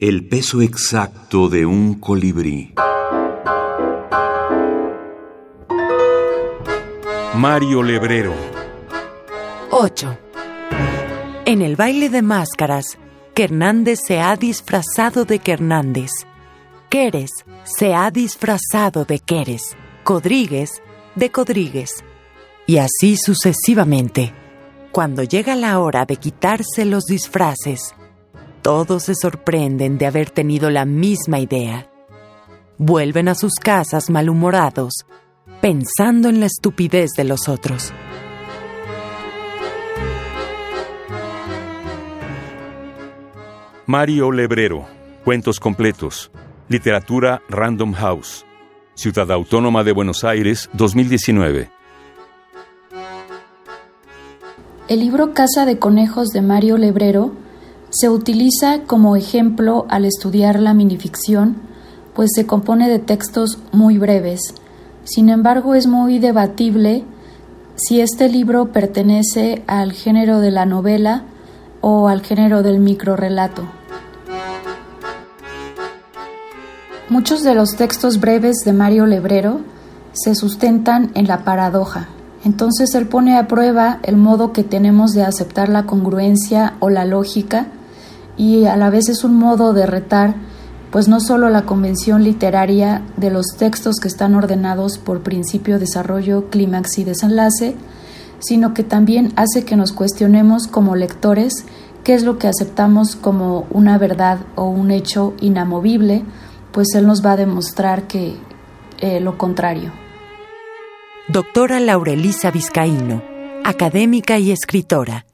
El peso exacto de un colibrí. Mario Lebrero. 8. En el baile de máscaras, Hernández se ha disfrazado de Hernández. Queres se ha disfrazado de Queres. Codríguez de Codríguez. Y así sucesivamente. Cuando llega la hora de quitarse los disfraces, todos se sorprenden de haber tenido la misma idea. Vuelven a sus casas malhumorados, pensando en la estupidez de los otros. Mario Lebrero. Cuentos completos. Literatura Random House. Ciudad Autónoma de Buenos Aires, 2019. El libro Casa de Conejos de Mario Lebrero se utiliza como ejemplo al estudiar la minificción, pues se compone de textos muy breves. Sin embargo, es muy debatible si este libro pertenece al género de la novela o al género del microrelato. Muchos de los textos breves de Mario Lebrero se sustentan en la paradoja. Entonces él pone a prueba el modo que tenemos de aceptar la congruencia o la lógica y a la vez es un modo de retar pues no solo la convención literaria de los textos que están ordenados por principio, desarrollo, clímax y desenlace, sino que también hace que nos cuestionemos como lectores qué es lo que aceptamos como una verdad o un hecho inamovible pues Él nos va a demostrar que eh, lo contrario. Doctora Laurelisa Vizcaíno, académica y escritora